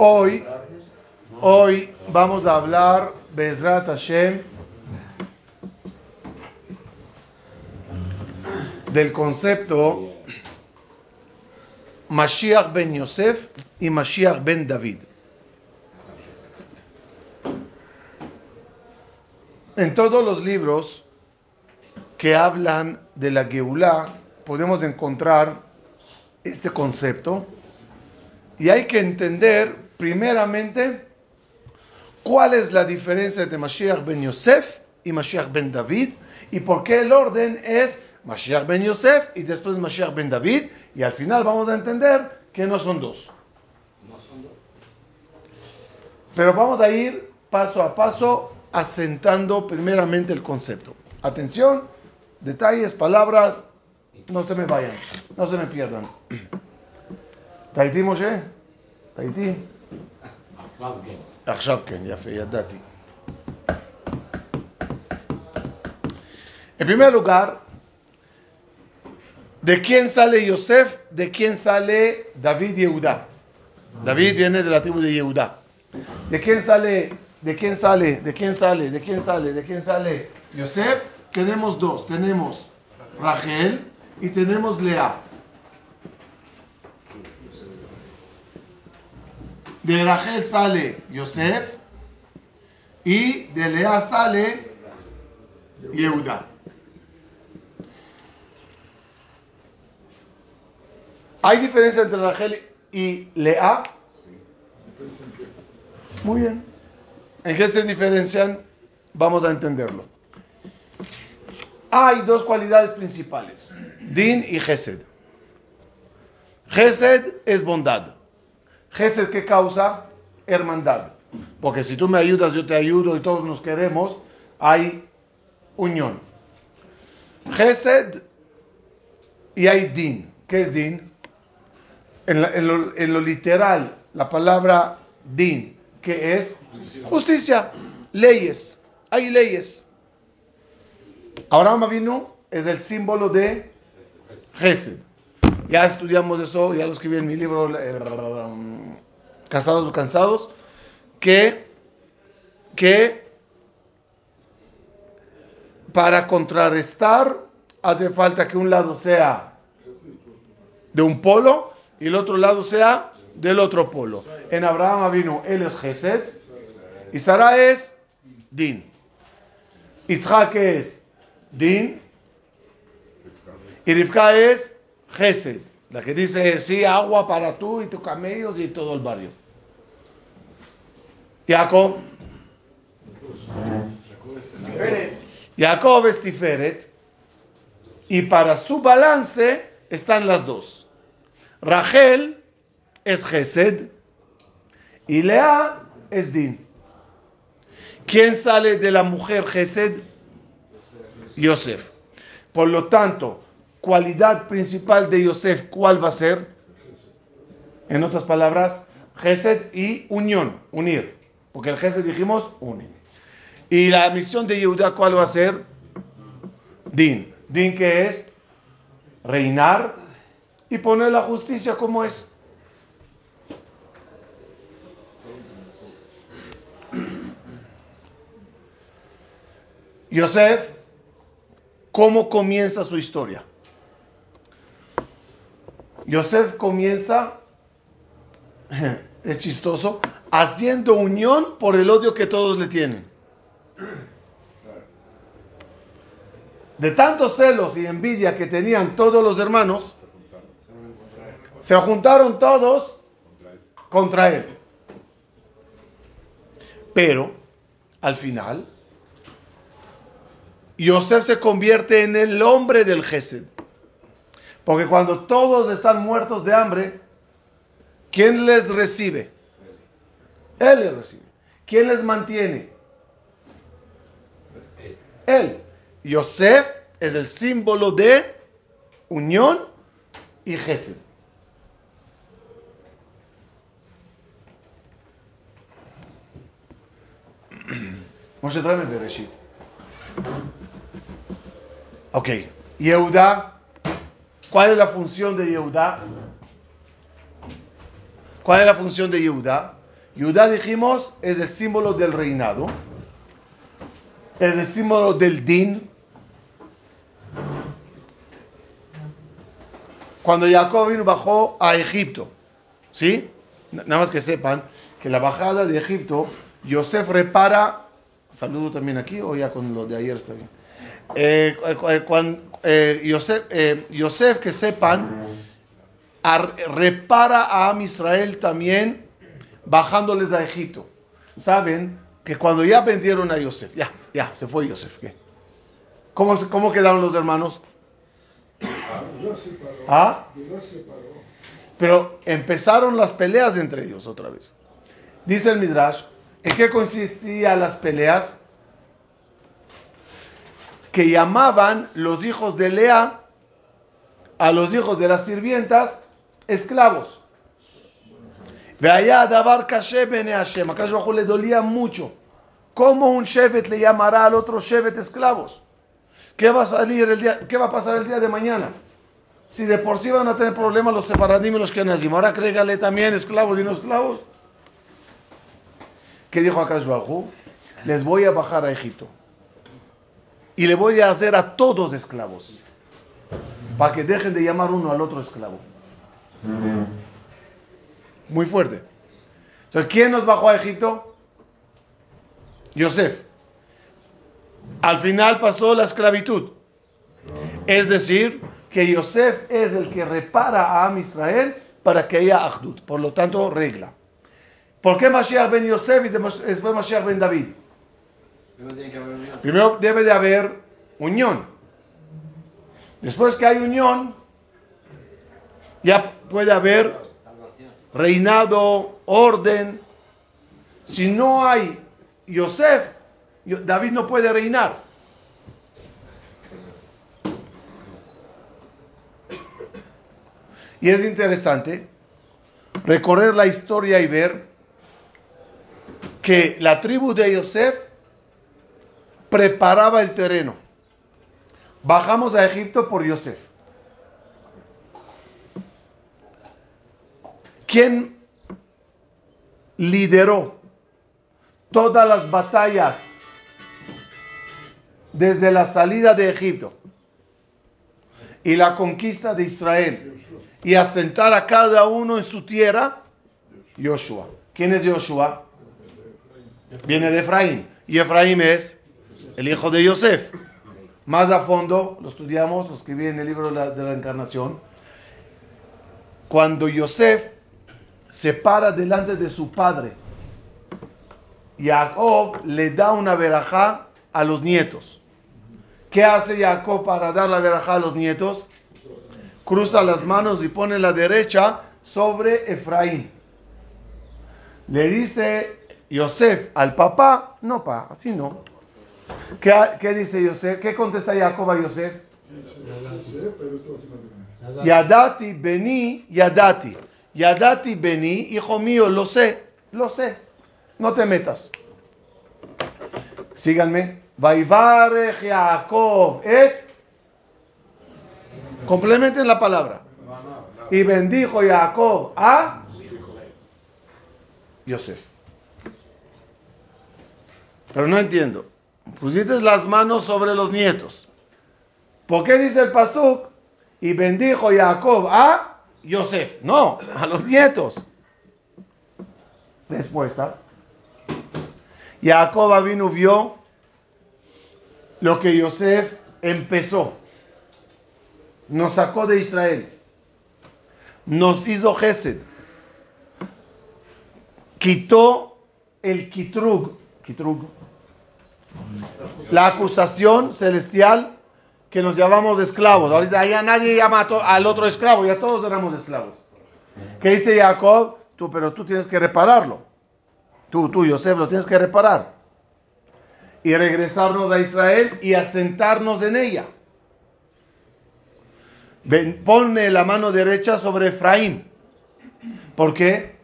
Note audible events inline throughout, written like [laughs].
Hoy, hoy vamos a hablar, Bezrat Hashem, del concepto Mashiach ben Yosef y Mashiach ben David. En todos los libros que hablan de la Geulah podemos encontrar este concepto y hay que entender primeramente cuál es la diferencia entre Mashiach ben Yosef y Mashiach ben David y por qué el orden es Mashiach ben Yosef y después Mashiach ben David y al final vamos a entender que no son dos. Pero vamos a ir paso a paso asentando primeramente el concepto. Atención, detalles, palabras, no se me vayan, no se me pierdan. [clears throat] Taiti Moshe? Taiti? עכשיו כן, יפה, ידעתי. En primer lugar, ¿de quién sale Yosef? ¿De quién sale David Yehuda? David viene de la tribu de Yehuda. ¿De quién sale? ¿De quién sale? ¿De quién sale? ¿De quién sale? ¿De quién sale Yosef? Tenemos dos. Tenemos Rachel y tenemos Lea. De Rachel sale Yosef y de Lea sale Yehuda. ¿Hay diferencia entre Rachel y Lea? Muy bien. ¿En qué se diferencian? Vamos a entenderlo. Hay dos cualidades principales, Din y Gesed. Gesed es bondad. Gesed que causa hermandad. Porque si tú me ayudas, yo te ayudo y todos nos queremos, hay unión. Gesed y hay Din. ¿Qué es Din? En, lo, en lo literal, la palabra Din, que es justicia, leyes. Hay leyes. Abraham vino es el símbolo de Gesed. Ya estudiamos eso, ya lo escribí en mi libro Casados o Cansados, que, que para contrarrestar hace falta que un lado sea de un polo y el otro lado sea del otro polo. En Abraham vino él es Gesed y Sara es Din. Isaac es Din. Y Rivka es Gesed. La que dice, sí, agua para tú y tus camellos y todo el barrio. Jacob. Jacob es Tiferet. Y para su balance están las dos. Rachel es Gesed. Y Lea es Din. ¿Quién sale de la mujer Gesed? Yosef. Por lo tanto, cualidad principal de Yosef, ¿cuál va a ser? En otras palabras, Gesed y unión, unir. Porque el Gesed dijimos, une. Y la misión de Yehuda, ¿cuál va a ser? Din. Din que es reinar y poner la justicia como es. Yosef, ¿cómo comienza su historia? Yosef comienza, [laughs] es chistoso, haciendo unión por el odio que todos le tienen. De tantos celos y envidia que tenían todos los hermanos, se juntaron todos contra él. Pero, al final, Yosef se convierte en el hombre del Gesed. Porque cuando todos están muertos de hambre, ¿quién les recibe? Él les recibe. ¿Quién les mantiene? Él. Yosef es el símbolo de unión y Gesed. [clears throat] Moshe, tráeme Bereshit. Ok. Yehuda. ¿Cuál es la función de Yehuda? ¿Cuál es la función de Yehuda? Judá dijimos es el símbolo del reinado, es el símbolo del din. Cuando Jacob vino bajó a Egipto, ¿sí? Nada más que sepan que la bajada de Egipto, Yosef repara, saludo también aquí o ya con lo de ayer está bien. Eh, eh, eh, Yosef, que sepan, repara a Am Israel también bajándoles a Egipto. Saben que cuando ya vendieron a Yosef, ya, ya, se fue Yosef. ¿Cómo, ¿Cómo quedaron los hermanos? ¿Ah? Pero empezaron las peleas entre ellos otra vez. Dice el Midrash, ¿en qué consistían las peleas? Que llamaban los hijos de Lea a los hijos de las sirvientas esclavos. Allá Dabar Hashem. Acá le dolía mucho. ¿Cómo un Shevet le llamará al otro Shevet esclavos? ¿Qué va a salir el día, qué va a pasar el día de mañana? Si de por sí van a tener problemas los separadim y los kenazim, ahora crégale también esclavos y no esclavos. ¿Qué dijo acá Les voy a bajar a Egipto. Y le voy a hacer a todos esclavos. Para que dejen de llamar uno al otro esclavo. Muy fuerte. Entonces, ¿quién nos bajó a Egipto? Yosef. Al final pasó la esclavitud. Es decir, que Yosef es el que repara a Am Israel para que haya Ahdut. Por lo tanto, regla. ¿Por qué Mashiach ben Yosef y después Mashiach ben David? Primero debe de haber unión. Después que hay unión, ya puede haber reinado, orden. Si no hay Yosef, David no puede reinar. Y es interesante recorrer la historia y ver que la tribu de Yosef preparaba el terreno. Bajamos a Egipto por Yosef. ¿Quién lideró todas las batallas desde la salida de Egipto y la conquista de Israel y asentar a cada uno en su tierra? Joshua. ¿Quién es Joshua? Viene de Efraín. Y Efraín es el hijo de Yosef. Más a fondo, lo estudiamos, lo escribí en el libro de la, encarnación. Cuando Yosef se para delante de su padre. Jacob le da una verajá a los nietos. ¿Qué hace Jacob para dar la verajá a los nietos? Cruza las manos y pone la derecha sobre Efraín. Le dice Yosef al papá, no pa, así no. ¿Qué, dice Yosef? ¿Qué contesta Jacob a Yosef? Yadati, Beni, Yadati. Yadati Beni, hijo mío, lo sé, lo sé. No te metas. Síganme. Vaivarech Jacob et. Complementen la palabra. Y bendijo Jacob a Yosef. Pero no entiendo. Pusiste las manos sobre los nietos. ¿Por qué dice el Pasuk? Y bendijo Jacob a Yosef. No, a los nietos. Respuesta. Jacob vino vio lo que Yosef empezó. Nos sacó de Israel. Nos hizo Gesed. Quitó el Kitrug. Kitrug. La acusación celestial que nos llamamos esclavos. Ahorita ya nadie llama al otro esclavo, ya todos éramos esclavos. ¿Qué dice Jacob? Tú, pero tú tienes que repararlo. Tú, tú, Yosef, lo tienes que reparar. Y regresarnos a Israel y asentarnos en ella. Ven, ponme la mano derecha sobre Efraín. ¿Por qué?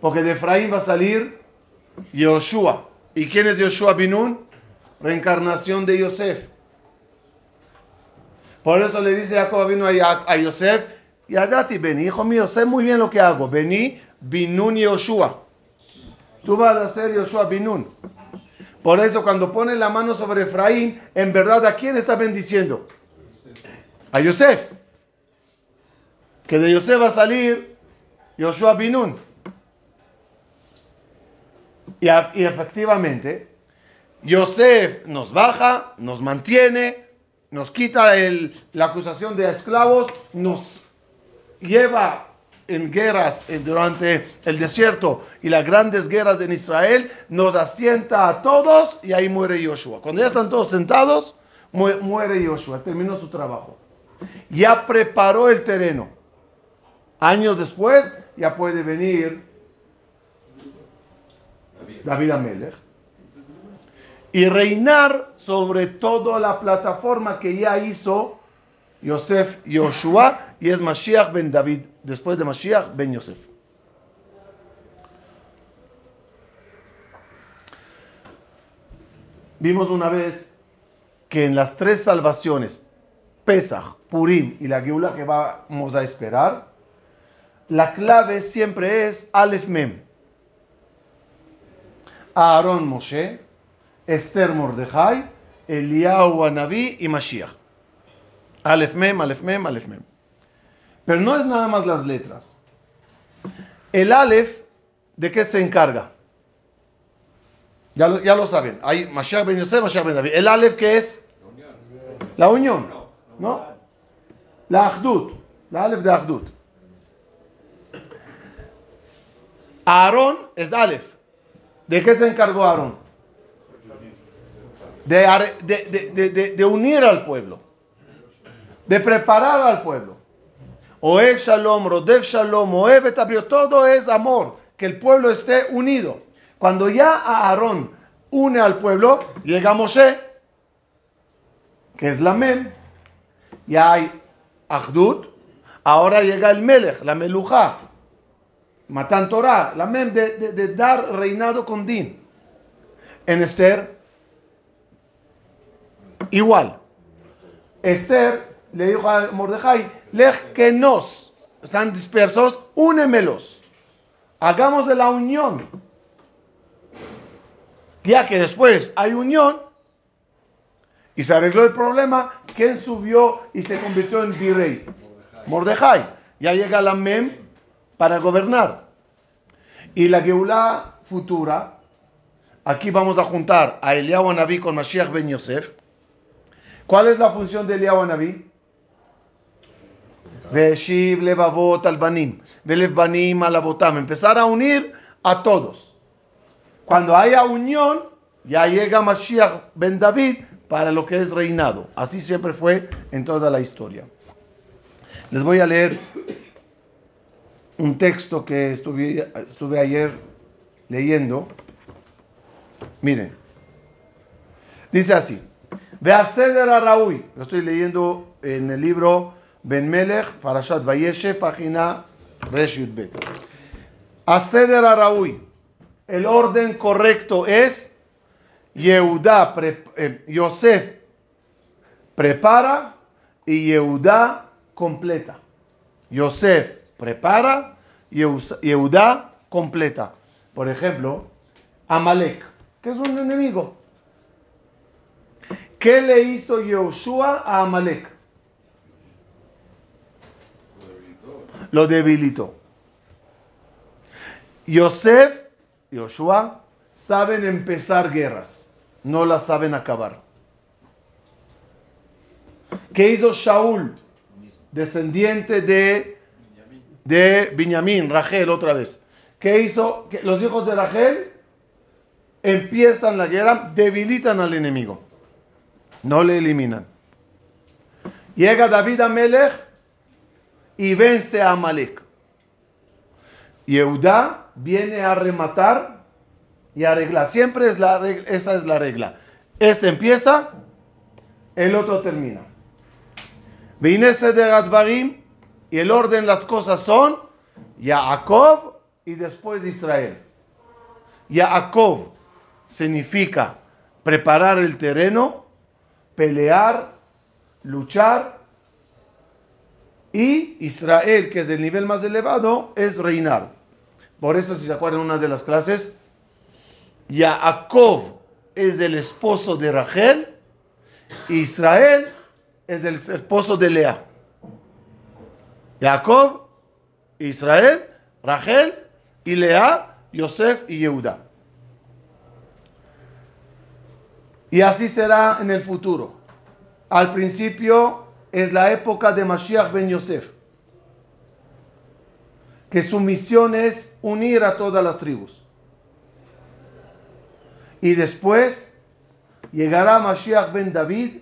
Porque de Efraín va a salir Yoshua. ¿Y quién es Yoshua Binun? Reencarnación de Yosef. Por eso le dice Jacob vino a, Yosef, y a Dati, vení, hijo mío, sé muy bien lo que hago. Vení, Binun Yoshua. Tú vas a ser Yoshua Binun. Por eso cuando pone la mano sobre Efraín, en verdad, ¿a quién está bendiciendo? A Yosef. Que de Yosef va a salir Yoshua Binun. Y, efectivamente, Yosef nos baja, nos mantiene, nos quita la acusación de esclavos, nos lleva en guerras durante el desierto y las grandes guerras en Israel, nos asienta a todos y ahí muere Joshua. Cuando ya están todos sentados, muere Joshua, terminó su trabajo. Ya preparó el terreno. Años después ya puede venir David Amelech y reinar sobre toda la plataforma que ya hizo Yosef Yoshua y es Mashiach ben David, después de Mashiach ben Yosef. Vimos una vez que en las tres salvaciones, Pesach, Purim y la Geula que vamos a esperar, la clave siempre es Aleph Mem. Aarón Moshe, Esther Mordejai, Eliyahu Anabí y Mashiach. Aleph Mem, Aleph Mem, Aleph Mem. Pero no es nada más las letras. El Aleph, ¿de qué se encarga? Ya lo, ya lo saben. Hay Mashiach ben Yosef, Mashiach ben David. ¿El Aleph qué es? La unión. ¿No? La Ahdut. La Aleph de Ahdut. Aarón es Aleph. ¿De qué se encargó Aarón? De, unir al pueblo. De preparar al pueblo. Oev Shalom, Rodev Shalom, Oev todo es amor. Que el pueblo esté unido. Cuando ya Aarón une al pueblo, llega Moshe, que es la Mem. Ya hay Ahdut. Ahora llega el Melech, la Meluja Matan Torah, la mem de, dar reinado con din. En Esther, igual. Esther le dijo a Mordejai, lej que nos, están dispersos, únemelos. Hagamos de la unión. Ya que después hay unión y se arregló el problema, ¿quién subió y se convirtió en virrey? Mordejai. Ya llega la mem para gobernar. Y la Geulah futura, aquí vamos a juntar a Eliyahu Naví con Mashiach ben Yosef. ¿Cuál es la función de Eliyahu Naví? Veshiv levavot al banim, velev banim al Empezar a unir a todos. Cuando haya unión, ya llega Mashiach ben David para lo que es reinado. Así siempre fue en toda la historia. Les voy a leer un texto que estuve, estuve ayer leyendo. Miren, dice así: Ve a Raúl. Lo estoy leyendo en el libro Ben Melech, Parashat Vayeshe, página Resh Bet. A Seder a Raúl. El orden correcto es Yehuda, eh, Yosef prepara y Yehuda completa. Yosef prepara y Eudá completa. Por ejemplo, Amalek, que es un enemigo. ¿Qué le hizo Yoshua a Amalek? Lo debilitó. Yosef, Yoshua, saben empezar guerras, no las saben acabar. ¿Qué hizo Shaul, descendiente de de Benjamín, Rachel otra vez. ¿Qué hizo? Que los hijos de Rachel empiezan la guerra, debilitan al enemigo. No le eliminan. Llega David a Melech y vence a Amalek. Yehuda viene a rematar y arreglar. Siempre es la regla, esa es la regla. Este empieza, el otro termina. Vinese de y el orden, las cosas son Yaakov y después Israel. Yaakov significa preparar el terreno, pelear, luchar. Y Israel, que es el nivel más elevado, es reinar. Por eso, si se acuerdan, una de las clases Jacob es el esposo de Rachel, Israel es el esposo de Lea. Jacob, Israel, Rachel y Yosef y Yehuda. Y así será en el futuro. Al principio es la época de Mashiach ben Yosef, que su misión es unir a todas las tribus. Y después llegará Mashiach ben David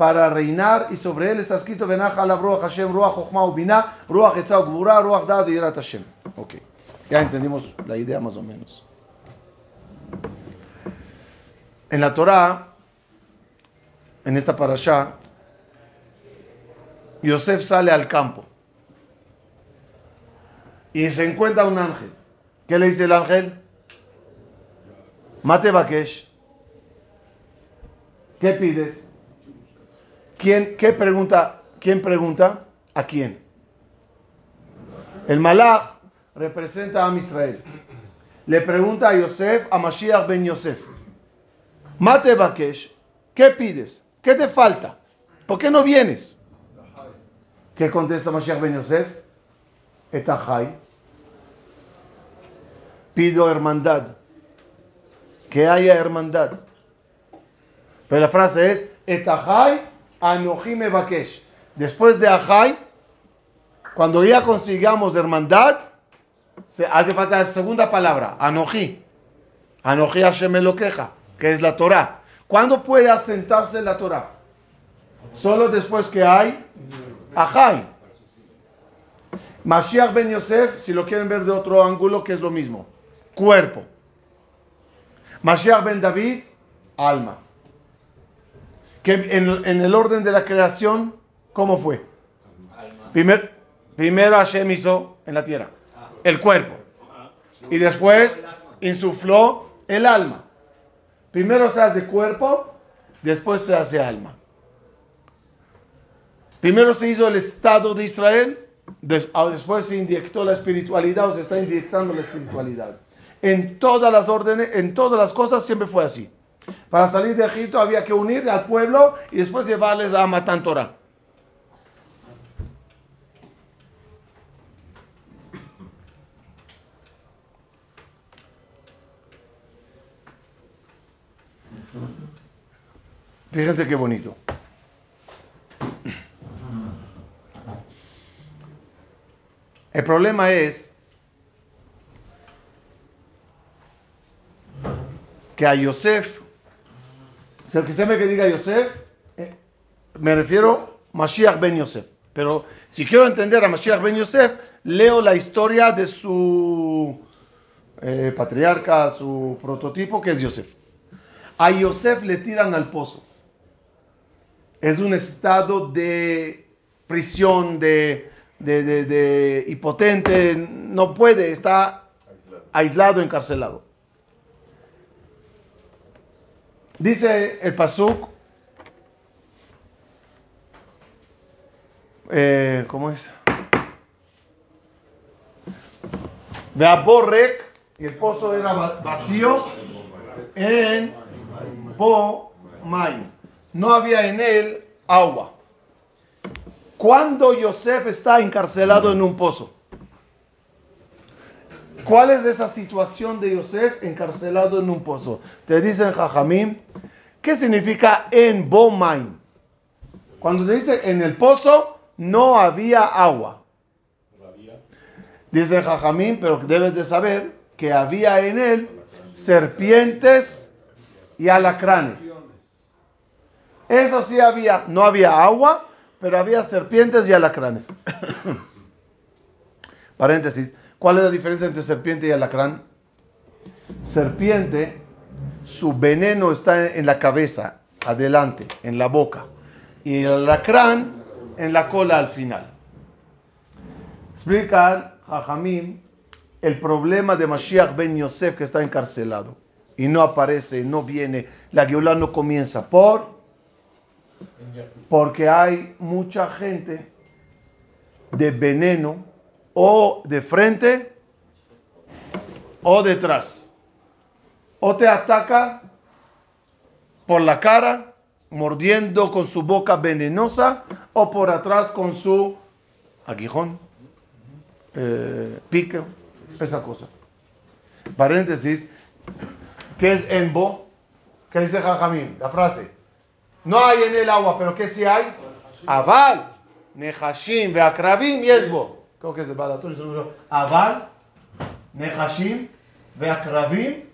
para reinar y sobre él está escrito la Ruach Hashem, Ruach Chochma Ubina, Ruach Etzau Gbura, Ruach Dad y Yirat Hashem. Ok, ya entendimos la idea más o menos. En la Torah, en esta parasha, Yosef sale al campo y se encuentra un ángel. ¿Qué le dice el ángel? Mate Bakesh. ¿Qué pides? ¿Quién, qué pregunta? ¿Quién pregunta? ¿A quién? El Malach representa a Israel. Le pregunta a Yosef, a Mashiach ben Yosef. Mate Bakesh, ¿qué pides? ¿Qué te falta? ¿Por qué no vienes? ¿Qué contesta Mashiach ben Yosef? Etahai. Pido hermandad. Que haya hermandad. Pero la frase es Etahai Anohime Bakesh. Después de Ahai, cuando ya consigamos hermandad, se hace falta la segunda palabra, Anoji. Anoji Hashem queja, que es la Torah. ¿Cuándo puede asentarse la Torah? Solo después que hay Ahai. Mashiach ben Yosef, si lo quieren ver de otro ángulo, que es lo mismo. Cuerpo. Mashiach ben David, alma que en, el orden de la creación, ¿cómo fue? Primer, primero Hashem hizo en la tierra el cuerpo y después insufló el alma. Primero se hace cuerpo, después se hace alma. Primero se hizo el Estado de Israel, ah, después se inyectó la espiritualidad o se está inyectando la espiritualidad. En todas las órdenes, en todas las cosas siempre fue así. Para salir de Egipto había que unir al pueblo y después llevarles a Matan Torah. Fíjense qué bonito. El problema es que a Yosef el que se me que diga Yosef, eh, me refiero a Mashiach ben Yosef. Pero si quiero entender a Mashiach ben Yosef, leo la historia de su eh, patriarca, su prototipo, que es Yosef. A Yosef le tiran al pozo. Es un estado de prisión, de, de, de hipotente, no puede, está aislado, encarcelado. Dice el Pasuk, eh, ¿cómo es? De Aborrek, y el pozo era vacío, en Po No había en él agua. Cuando Yosef está encarcelado en un pozo, ¿Cuál es esa situación de Yosef encarcelado en un pozo? Te dicen Jajamim, ¿qué significa en Bomain? Cuando te dice en el pozo no había agua. Dice Jajamim, pero debes de saber que había en él serpientes y alacranes. Eso sí había, no había agua, pero había serpientes y alacranes. [coughs] Paréntesis. ¿Cuál es la diferencia entre serpiente y alacrán? Serpiente, su veneno está en la cabeza, adelante, en la boca. Y el alacrán en la cola al final. Explica Jajamim el problema de Mashiach ben Yosef que está encarcelado. Y no aparece, no viene, la guiola no comienza. ¿Por? Porque hay mucha gente de veneno o de frente o detrás. O te ataca por la cara, mordiendo con su boca venenosa, o por atrás con su aguijón, eh, esa cosa. Paréntesis, ¿qué es enbo? ¿Qué dice Jajamín? La frase. No hay en el agua, pero ¿qué si hay? Aval, Nehashim, Beakravim, Creo que es el Balatón. Aval, Nehashim, Beakravim,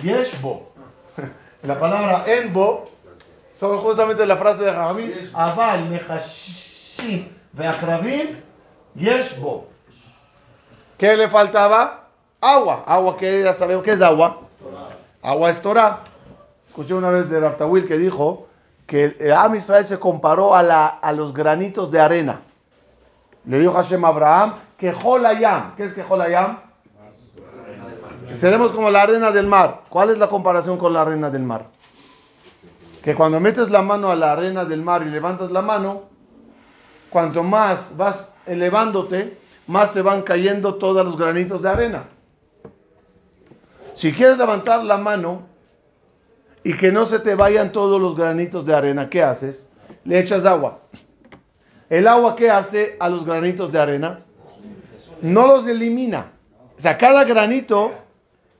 Yesbo. [laughs] La palabra enbo son justamente la frase de Jajamín. Aval, Nehashim, Beakravim, Yesbo. ¿Qué le faltaba? Agua. Agua que ya sabemos que es agua. Agua es Torah. Escuché una vez de Raftawil que dijo que el Am Israel se comparó a, la, a los granitos de arena. Le dijo Hashem a Abraham que Jolayam. ¿Qué es que Jolayam? Seremos como la arena del mar. ¿Cuál es la comparación con la arena del mar? Que cuando metes la mano a la arena del mar y levantas la mano, cuanto más vas elevándote, más se van cayendo todos los granitos de arena. Si quieres levantar la mano y que no se te vayan todos los granitos de arena, ¿qué haces? Le echas agua. ¿El agua qué hace a los granitos de arena? No los elimina. O sea, cada granito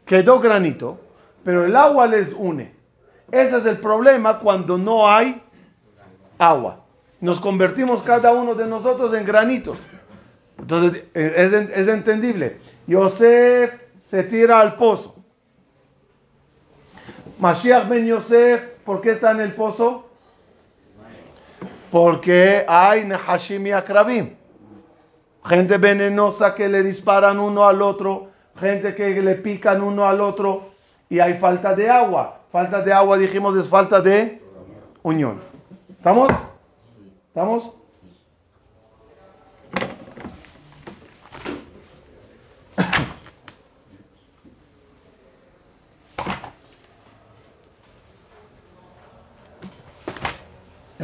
quedó granito, pero el agua les une. Ese es el problema cuando no hay agua. Nos convertimos cada uno de nosotros en granitos. Entonces, es, es entendible. Yosef se tira al pozo. Mashiach ben Yosef, ¿por qué está en el pozo? Porque hay Nehashim y Akrabim. Gente venenosa que le disparan uno al otro, gente que le pican uno al otro, y hay falta de agua. Falta de agua, dijimos, es falta de unión. ¿Estamos? ¿Estamos?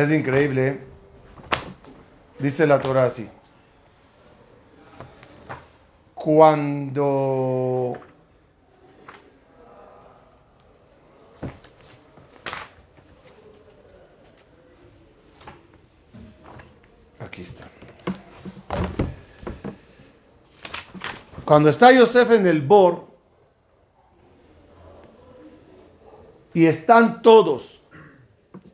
Es increíble. Dice la Torah así. Cuando Aquí está. Cuando está Yosef en el Bor y están todos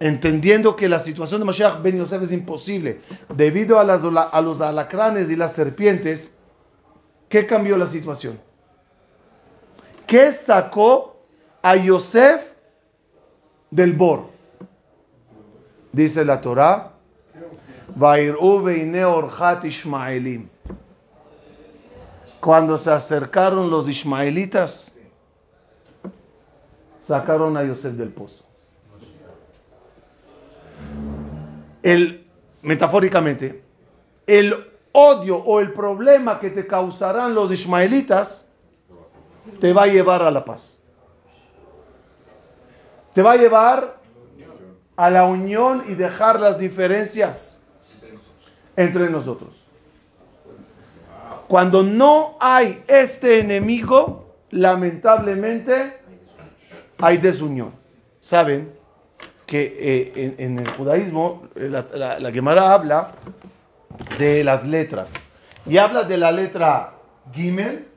entendiendo que la situación de Mashiach ben Yosef es imposible debido a, las, los alacranes y las serpientes, ¿qué cambió la situación? ¿Qué sacó a Yosef del Bor? Dice la Torah. Cuando se acercaron los ismaelitas, sacaron a Yosef del pozo. El, metafóricamente, el odio o el problema que te causarán los ismaelitas te va a llevar a la paz. Te va a llevar a la unión y dejar las diferencias entre nosotros. Cuando no hay este enemigo, lamentablemente hay desunión. ¿Saben? Que eh, en, el judaísmo eh, la, la, Gemara habla de las letras y habla de la letra Gimel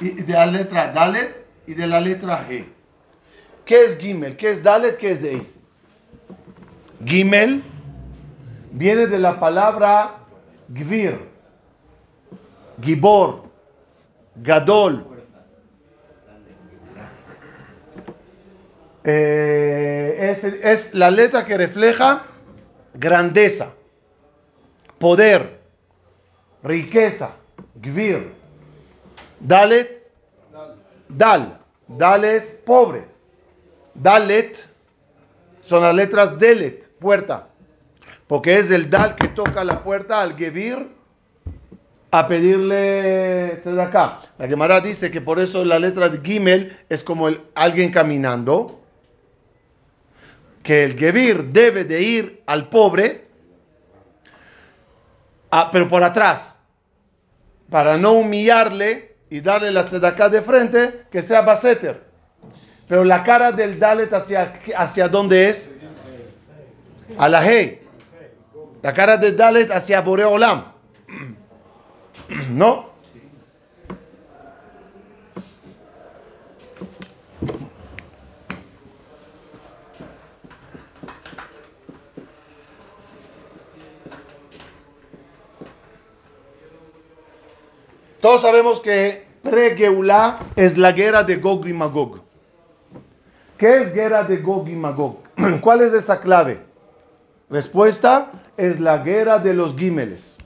y de la letra Dalet y de la letra He. ¿Qué es Gimel? ¿Qué es Dalet? ¿Qué es He? Gimel viene de la palabra Gvir, Gibor, Gadol, Eh, es, la letra que refleja grandeza, poder, riqueza, gvir. Dalet, dal. Dal es pobre. Dalet son las letras delet, puerta. Porque es el dal que toca la puerta al gevir a pedirle acá. La Gemara dice que por eso la letra de Gimel es como el, alguien caminando que el Gebir debe de ir al pobre, pero por atrás, para no humillarle y darle la tzedaká de frente, que sea baseter. Pero la cara del Dalet hacia, hacia dónde es? A la Hey. La cara del Dalet hacia Boreolam. [clears throat] ¿No? Todos sabemos que pre-Geulá es la guerra de Gog y Magog. ¿Qué es guerra de Gog y Magog? [clears throat] ¿Cuál es esa clave? Respuesta es la guerra de los Gímeles.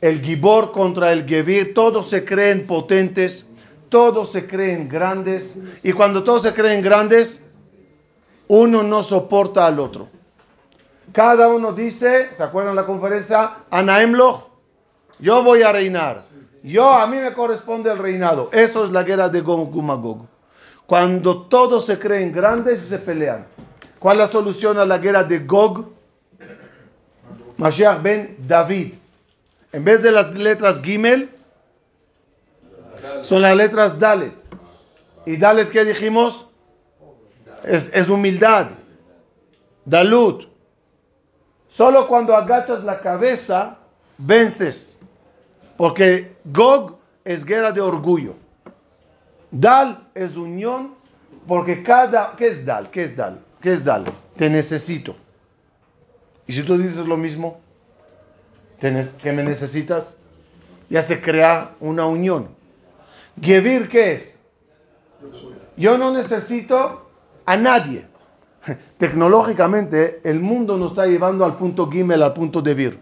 El Gibor contra el Gebir, todos se creen potentes, todos se creen grandes, y cuando todos se creen grandes, uno no soporta al otro. Cada uno dice, ¿se acuerdan la conferencia? Anaemloch, yo voy a reinar. Yo, a mí me corresponde el reinado. Eso es la guerra de Gog y. Cuando todos se creen grandes y se pelean. ¿Cuál es la solución a la guerra de Gog? Mashiach ben David. En vez de las letras Gimel, son las letras Dalet. ¿Y Dalet qué dijimos? Es, es humildad. Dalut. Solo cuando agachas la cabeza, vences. Porque Gog es guerra de orgullo. Dal es unión porque cada... ¿Qué es Dal? ¿Qué es Dal? ¿Qué es Dal? Te necesito. Y si tú dices lo mismo, que me necesitas, ya se crea una unión. Gevir, ¿qué es? Yo no necesito a nadie. [laughs] Tecnológicamente, el mundo nos está llevando al punto Gimel, al punto de Vir.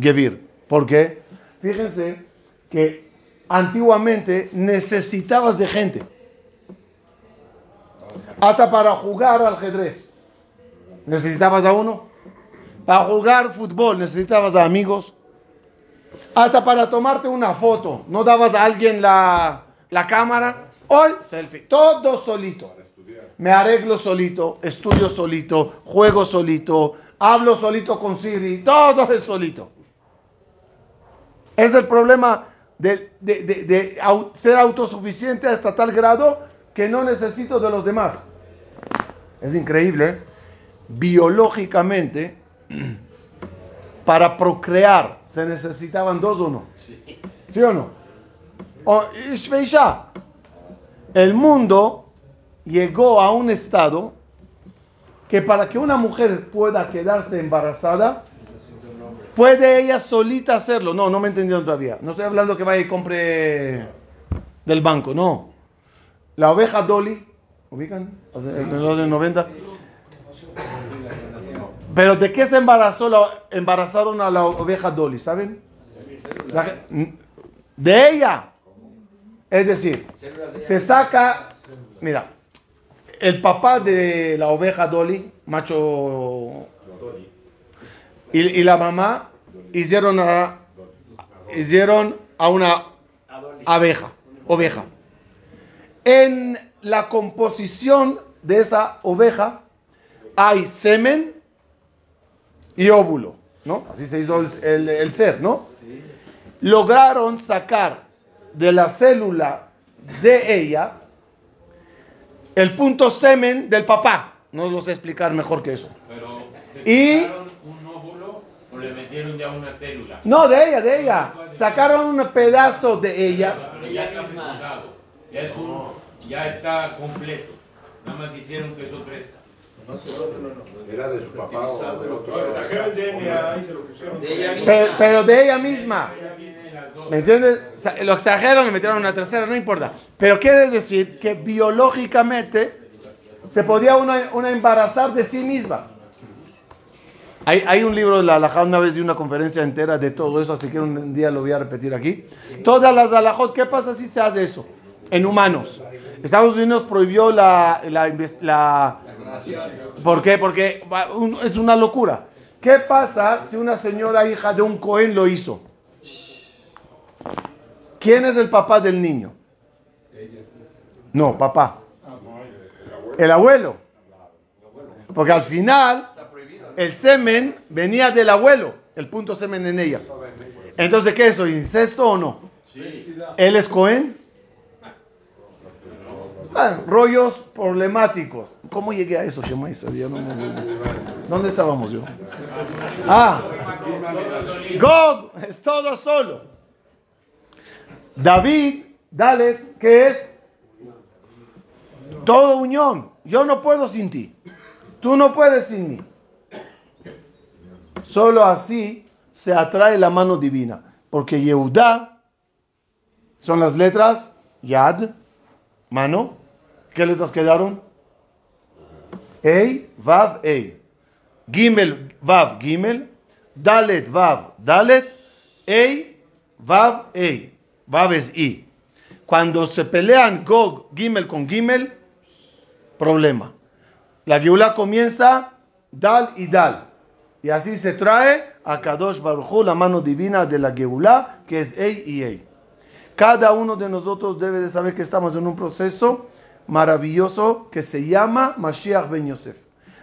Gevir. ¿Por qué? Fíjense que antiguamente necesitabas de gente. Hasta para jugar al ajedrez. Necesitabas a uno. Para jugar fútbol necesitabas a amigos. Hasta para tomarte una foto. No dabas a alguien la, la cámara. Hoy, selfie. Todo solito. Me arreglo solito, estudio solito, juego solito, hablo solito con Siri. Todo es solito. Es el problema de, ser autosuficiente hasta tal grado que no necesito de los demás. Es increíble. Biológicamente, [clears throat] para procrear, ¿se necesitaban dos o no? ¿Sí, o no? O, el mundo llegó a un estado que para que una mujer pueda quedarse embarazada, ¿Puede ella solita hacerlo? No, no me entendieron todavía. No estoy hablando que vaya y compre del banco, no. La oveja Dolly, ¿ubican? En los 90. Pero ¿de qué se embarazó la, embarazaron a la oveja Dolly? ¿Saben? de ella. Es decir, se saca, mira, el papá de la oveja Dolly, macho y, la mamá hicieron a, hicieron a una abeja, oveja. En la composición de esa oveja hay semen y óvulo, ¿no? Así se hizo el, el ser, ¿no? Lograron sacar de la célula de ella el punto semen del papá. No lo sé explicar mejor que eso. y le metieron ya una célula. No, de ella, de ella. Sacaron un pedazo de ella. ya está Ya, es un, ya está completo. Nada más hicieron que eso crezca. No, no, no. Era de su papá o de otro. el DNA y se lo pusieron. De ella misma. Pero, pero de ella misma. ¿Me entiendes? lo exageraron, le metieron una tercera, no importa. Pero quiere decir que biológicamente se podía una, una embarazar de sí misma. Hay, un libro de la alajá, una vez de una conferencia entera de todo eso, así que un día lo voy a repetir aquí. Todas las alajot, ¿qué pasa si se hace eso? En humanos. Estados Unidos prohibió la, la, ¿Por qué? Porque es una locura. ¿Qué pasa si una señora hija de un Cohen lo hizo? ¿Quién es el papá del niño? No, papá. El abuelo. Porque al final el semen venía del abuelo, el punto semen en ella. Entonces, ¿qué es eso? ¿Incesto o no? ¿Él es Cohen? Ah, rollos problemáticos. ¿Cómo llegué a eso? Sabía, no me- ¿Dónde estábamos yo? Ah, Gog es todo solo. David, dale, ¿qué es? Todo unión. Yo no puedo sin ti. Tú no puedes sin mí. Solo así se atrae la mano divina. Porque Yehudá son las letras Yad, mano. ¿Qué letras quedaron? Ei, Vav, Ei. Gimel, Vav, Gimel. Dalet, Vav, Dalet. Ei, Vav, Ei. Vav es I. Cuando se pelean Gog, Gimel con Gimel, problema. La Geula comienza Dal y Dal. Y así se trae a Kadosh Baruj la mano divina de la Geula, que es Ei y Ei. Cada uno de nosotros debe de saber que estamos en un proceso maravilloso que se llama Mashiach Ben Yosef,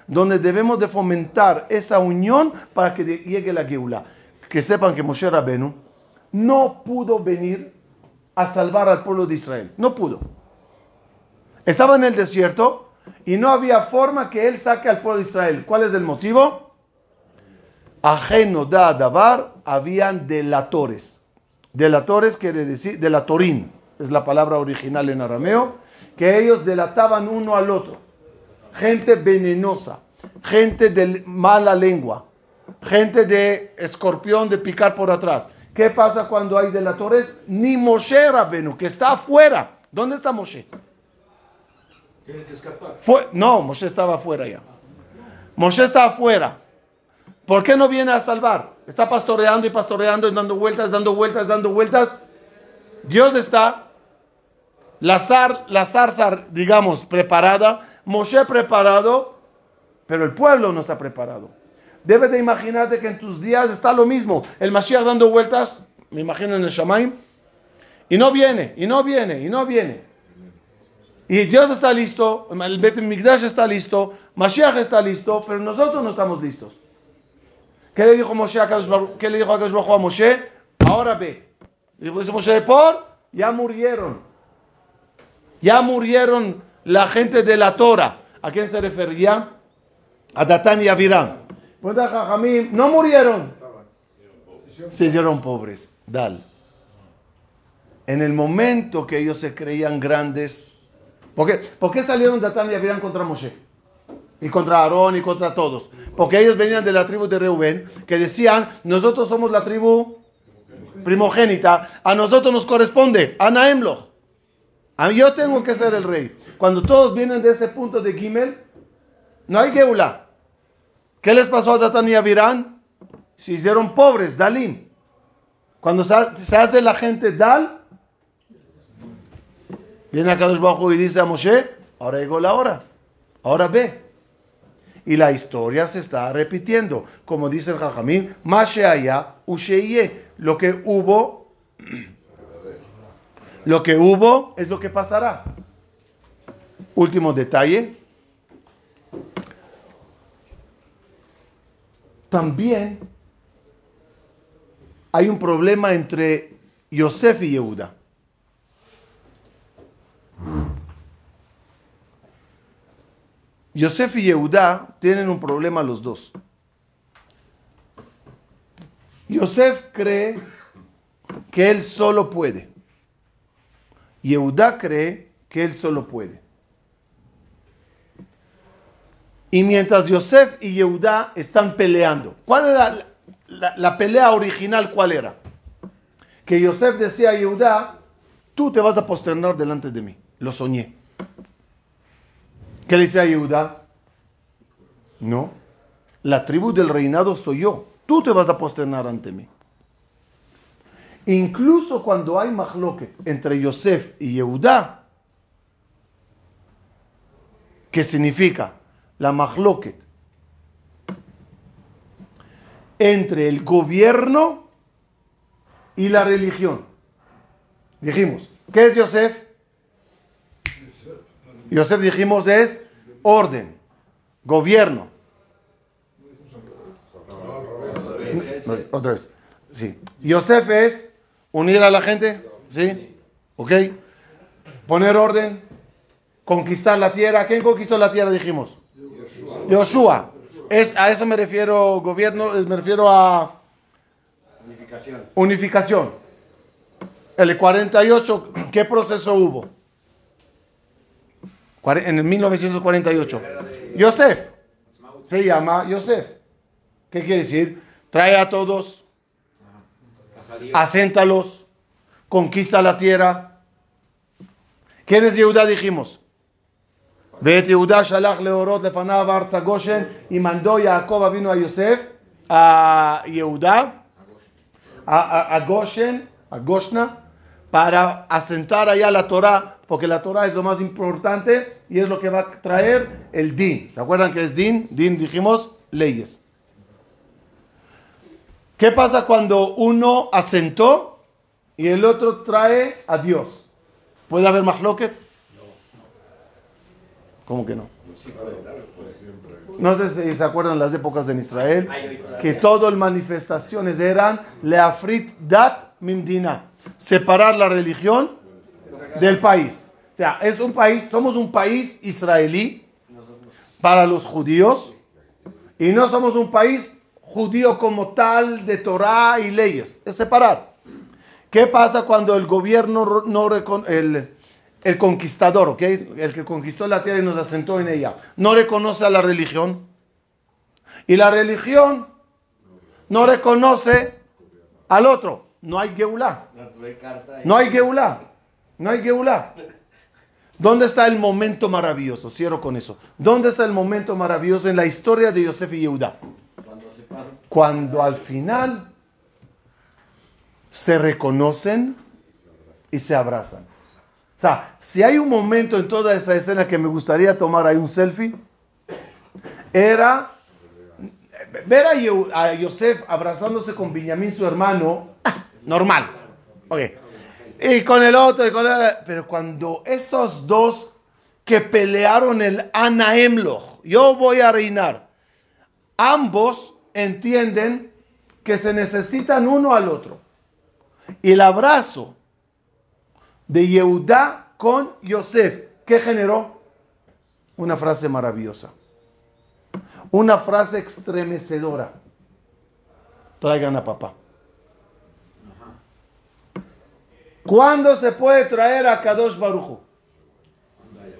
donde debemos de fomentar esa unión para que llegue la Geula. Que sepan que Moshe Rabenu no pudo venir a salvar al pueblo de Israel. No pudo. Estaba en el desierto y no había forma que él saque al pueblo de Israel. ¿Cuál es el motivo? Ajeno da davar, habían delatores. Delatores quiere decir, delatorín, es la palabra original en arameo, que ellos delataban uno al otro. Gente venenosa, gente de mala lengua, gente de escorpión de picar por atrás. ¿Qué pasa cuando hay delatores? Ni Moshe Rabenu, que está afuera. ¿Dónde está Moshe? Tienes que escapar. Fue, no, Moshe estaba afuera ya. Moshe está afuera. ¿Por qué no viene a salvar? Está pastoreando y pastoreando y dando vueltas, dando vueltas, dando vueltas. Dios está. La, zar, la zarza, digamos, preparada. Moshe preparado. Pero el pueblo no está preparado. Debes de imaginarte que en tus días está lo mismo. El Mashiach dando vueltas. Me imagino en el Shamaim. Y no viene, y no viene, y no viene. Y Dios está listo, el Bet Migdash está listo, Mashiach está listo, pero nosotros no estamos listos. ¿Qué le dijo Moshe a ¿Qué le dijo a a Moshe? Ahora ve. Dijo dice Moshe, por, ya murieron. Ya murieron la gente de la Torah. ¿A quién se refería? A Datán y a Abiram. Pregunta Jajamim, no murieron. Se hicieron pobres. Dal. En el momento que ellos se creían grandes, ¿Por qué, ¿Por qué salieron Datán y Abiram contra Moshe? Y contra Aarón y contra todos. Porque ellos venían de la tribu de Reuben, que decían, nosotros somos la tribu primogénita, a nosotros nos corresponde, a Naemloch. A mí yo tengo que ser el rey. Cuando todos vienen de ese punto de Gimel, no hay Geula. ¿Qué les pasó a Datán y Abiram? Se hicieron pobres, Dalim. Cuando se ha- se hace la gente Dal, Viene a Kadosh Hu y dice a Moshe, ahora llegó la hora, ahora ve. Y la historia se está repitiendo. Como dice el Jajamín, Masheaya Usheye. Lo que hubo, lo que hubo es lo que pasará. Último detalle. También hay un problema entre Yosef y Yehuda. Yosef y Yehudá tienen un problema los dos. Yosef cree que él solo puede. Yehudá cree que él solo puede. Y mientras Yosef y Yehudá están peleando, ¿cuál era la, pelea original? ¿Cuál era? Que Yosef decía a Yehudá, tú te vas a posternar delante de mí. Lo soñé. ¿Qué le dice a Yehuda? No. La tribu del reinado soy yo. Tú te vas a posternar ante mí. Incluso cuando hay mahloket entre Yosef y Yehuda, ¿qué significa? La mahloket entre el gobierno y la religión. Dijimos, ¿qué es Yosef? Yosef dijimos es orden, gobierno. No, otra vez. Sí. Yosef es unir a la gente. ¿Sí? ¿Ok? Poner orden, conquistar la tierra. ¿Quién conquistó la tierra, dijimos? Joshua. Es, a eso me refiero, gobierno, me refiero a Unificación. unificación. El 48, ¿qué proceso hubo? Cuare- En el 1948. Yosef. Se llama Yosef. ¿Qué quiere decir? Trae a todos, aséntalos, conquista la tierra. ¿Quién es Yehuda? Dijimos. ואת יהודה שלח להורות לפניו ארצה גושן, y mandó Jacob vino a Yosef, a Yehuda, a, a, a Goshen, a Goshna, para asentar allá la Torah, porque la Torah es lo más importante y es lo que va a traer el din. ¿Se acuerdan que es din? Din dijimos leyes. ¿Qué pasa cuando uno asentó y el otro trae a Dios? ¿Puede haber mahloket? ¿Cómo que no? No sé si se acuerdan las épocas en Israel, que todas las manifestaciones eran leafrit dat mimdina, separar la religión del país. O sea, es un país, somos un país israelí para los judíos y no somos un país judío como tal de Torah y leyes, es separar. ¿Qué pasa cuando el gobierno no el, el conquistador, el que conquistó la tierra y nos asentó en ella, no reconoce a la religión? Y la religión no reconoce al otro. No hay Geulah. No hay Geulah. No hay Geulah. ¿Dónde está el momento maravilloso? Cierro con eso. ¿Dónde está el momento maravilloso en la historia de Yosef y Yehuda? Cuando al final se reconocen y se abrazan. O sea, si hay un momento en toda esa escena que me gustaría tomar ahí un selfie, era ver a, Yosef abrazándose con Benjamín, su hermano, normal. Ok. Y con el otro, y con el- pero cuando esos dos que pelearon el Anaemloch, yo voy a reinar, ambos entienden que se necesitan uno al otro. Y el abrazo de Yehudá con Yosef, ¿qué generó? Una frase maravillosa. Una frase estremecedora. Traigan a papá. ¿Cuándo se puede traer a Kadosh Baruchu?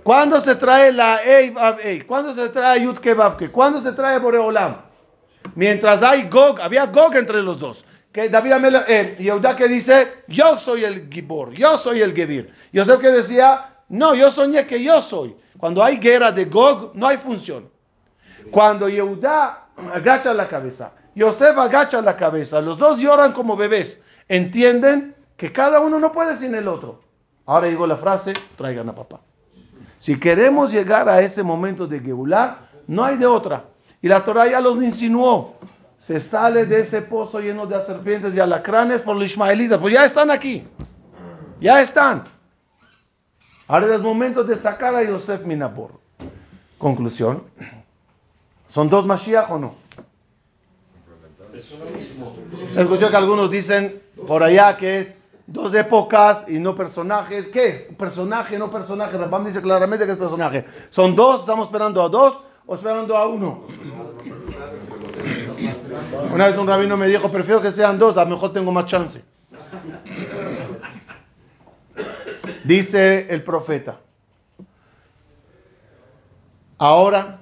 ¿Cuándo se trae la Ei? ¿Cuándo se trae Yud Ke Vav Ke? ¿Cuándo se trae Boreolam? Mientras hay Gog, había Gog entre los dos. Que David Amel, eh, que dice, yo soy el Gibor, yo soy el Gebir. Yosef que decía, no, yo soñé que yo soy. Cuando hay guerra de Gog, no hay función. Cuando Yehuda agacha la cabeza, Yosef agacha la cabeza, los dos lloran como bebés. Entienden que cada uno no puede sin el otro. Ahora llegó la frase, traigan a papá. Si queremos llegar a ese momento de Geulah, no hay de otra. Y la Torah ya los insinuó. Se sale de ese pozo lleno de serpientes y alacranes por los ismaelitas. Pues ya están aquí. Ya están. Ahora es momento de sacar a Yosef Minabor. Conclusión. ¿Son dos Mashiach o no? Escuché que algunos dicen por allá que es dos épocas y no personajes. ¿Qué es? ¿Personaje, no personaje? Rabam dice claramente que es personaje. ¿Son dos? ¿Estamos esperando a dos o esperando a uno? Una vez un rabino me dijo, prefiero que sean dos, a lo mejor tengo más chance. Dice el profeta. Ahora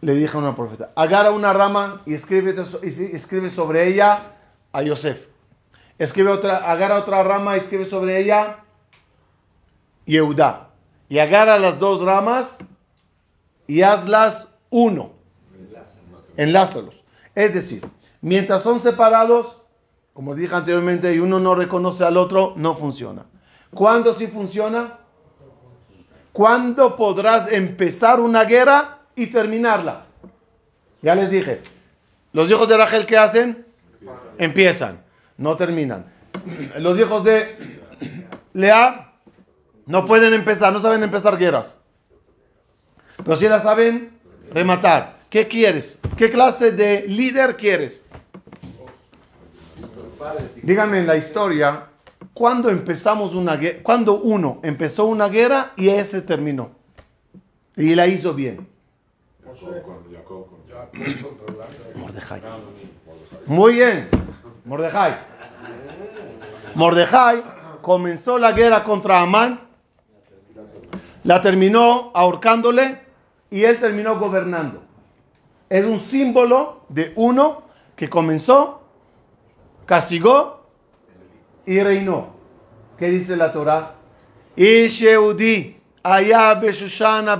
le dije a una profeta, agarra una rama y escribe, y escribe sobre ella a Yosef. Escribe otra, agarra otra rama y escribe sobre ella Yehuda. Y agarra las dos ramas y hazlas uno. Enlázalos. Es decir, mientras son separados, como dije anteriormente, y uno no reconoce al otro, no funciona. ¿Cuándo sí funciona? ¿Cuándo podrás empezar una guerra y terminarla? Ya les dije. Los hijos de Rachel, ¿qué hacen? Empiezan, no terminan. Los hijos de Lea no pueden empezar, no saben empezar guerras. Pero sí las saben rematar. ¿Qué quieres? ¿Qué clase de líder quieres? Díganme en la historia cuando empezamos una guerra, cuando uno empezó una guerra y ese terminó. Y la hizo bien. Mordejai. Muy bien. Mordejai. Mordejai comenzó la guerra contra Amán, la terminó ahorcándole y él terminó gobernando. Es un símbolo de uno que comenzó, castigó y reinó. ¿Qué dice la Torah? Yehudi,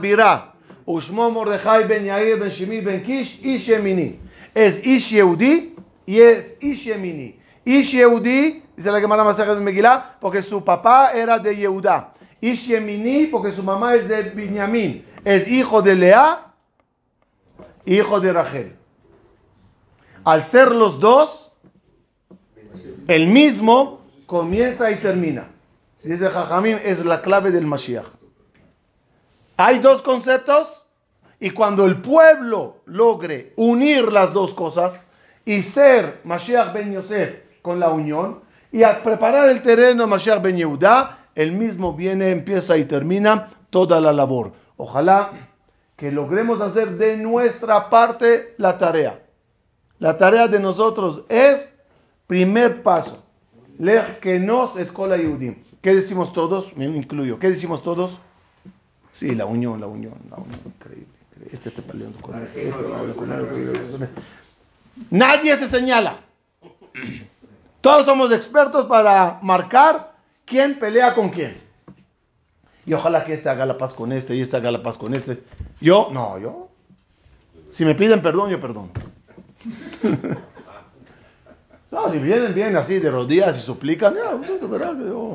Birá, Ushmo Mordechai ben Yair ben Shimi ben Kish. Es Ish Yehudi y es Ish Yemini. Ish Yehudi, dice la Gemara Masachet de Megillah, porque su papá era de Yehuda. Ish Yemini, porque su mamá es de Binyamin. Es hijo de Lea, hijo de Rachel. Al ser los dos, el mismo comienza y termina. Dice Jajamim, es la clave del Mashiach. Hay dos conceptos y cuando el pueblo logre unir las dos cosas y ser Mashiach ben Yosef con la unión y a preparar el terreno Mashiach ben Yehuda, el mismo viene, empieza y termina toda la labor. Ojalá que logremos hacer de nuestra parte la tarea. La tarea de nosotros es primer paso. Lech que nos et kola Yehudim. ¿Qué decimos todos? Me incluyo. ¿Qué decimos todos? Sí, la unión, la unión, la unión. Increíble. increíble. Este está peleando con este, con. Nadie se señala. Todos somos expertos para marcar quién pelea con quién. Y ojalá que este haga la paz con este y este haga la paz con este. Yo, no, yo. Si me piden perdón, yo perdono. [laughs] No, si vienen bien así de rodillas y suplican, ya, yo-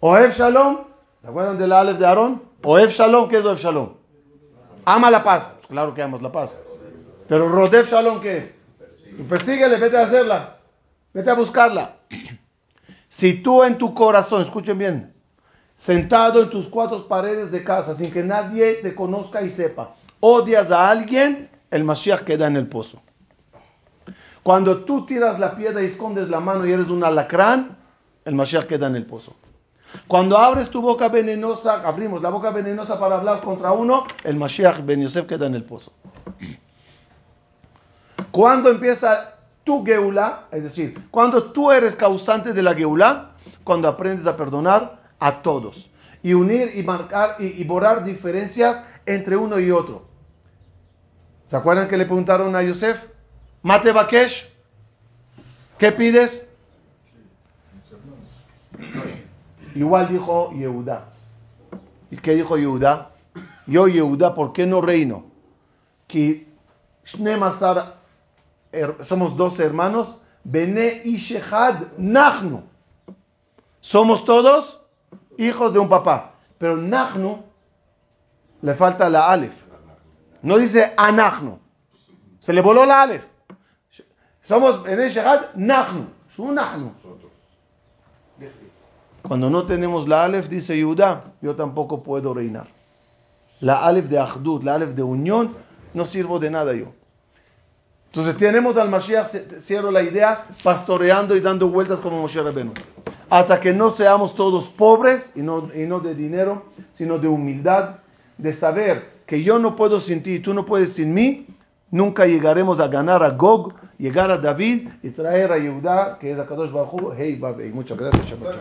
Oev Shalom, ¿se acuerdan del Aleph de Aarón? Oev Shalom, ¿qué es Oev Shalom? Ama la paz, claro que amas la paz. Pero Rodev Shalom, ¿qué es? Persíguele, vete a hacerla, vete a buscarla. Si tú en tu corazón, escuchen bien, sentado en tus cuatro paredes de casa, sin que nadie te conozca y sepa, odias a alguien, el Mashiach queda en el pozo. Cuando tú tiras la piedra y escondes la mano y eres un alacrán, el Mashiach queda en el pozo. Cuando abres tu boca venenosa, abrimos la boca venenosa para hablar contra uno, el Mashiach Ben Yosef queda en el pozo. Cuando empieza tu geula, es decir, cuando tú eres causante de la geula, cuando aprendes a perdonar a todos y unir y marcar y, y borrar diferencias entre uno y otro. ¿Se acuerdan que le preguntaron a Yosef? Mate Bakesh, ¿qué pides? Igual dijo Yehuda. ¿Y qué dijo Yehuda? Yo, Yehuda, ¿por qué no reino? Que Shnemasar, somos dos hermanos, Bene Ishehad Nachnu. Somos todos hijos de un papá. Pero Nachnu le falta la Aleph. No dice Anachnu. Se le voló la Aleph. Somos Bene Ishehad Nachnu. Shu Nachnu. Cuando no tenemos la Aleph, dice Yehuda, yo tampoco puedo reinar. La Aleph de Ahdud, la Aleph de unión, no sirvo de nada yo. Entonces tenemos al Mashiach, cierro la idea, pastoreando y dando vueltas como Moshe Rabenu. Hasta que no seamos todos pobres, y no, y no de dinero, sino de humildad, de saber que yo no puedo sin ti y tú no puedes sin mí, nunca llegaremos a ganar a Gog, llegar a David y traer a Yehudá, que es a Kadosh Baruj Hey, Babe. Muchas gracias. Shabbat.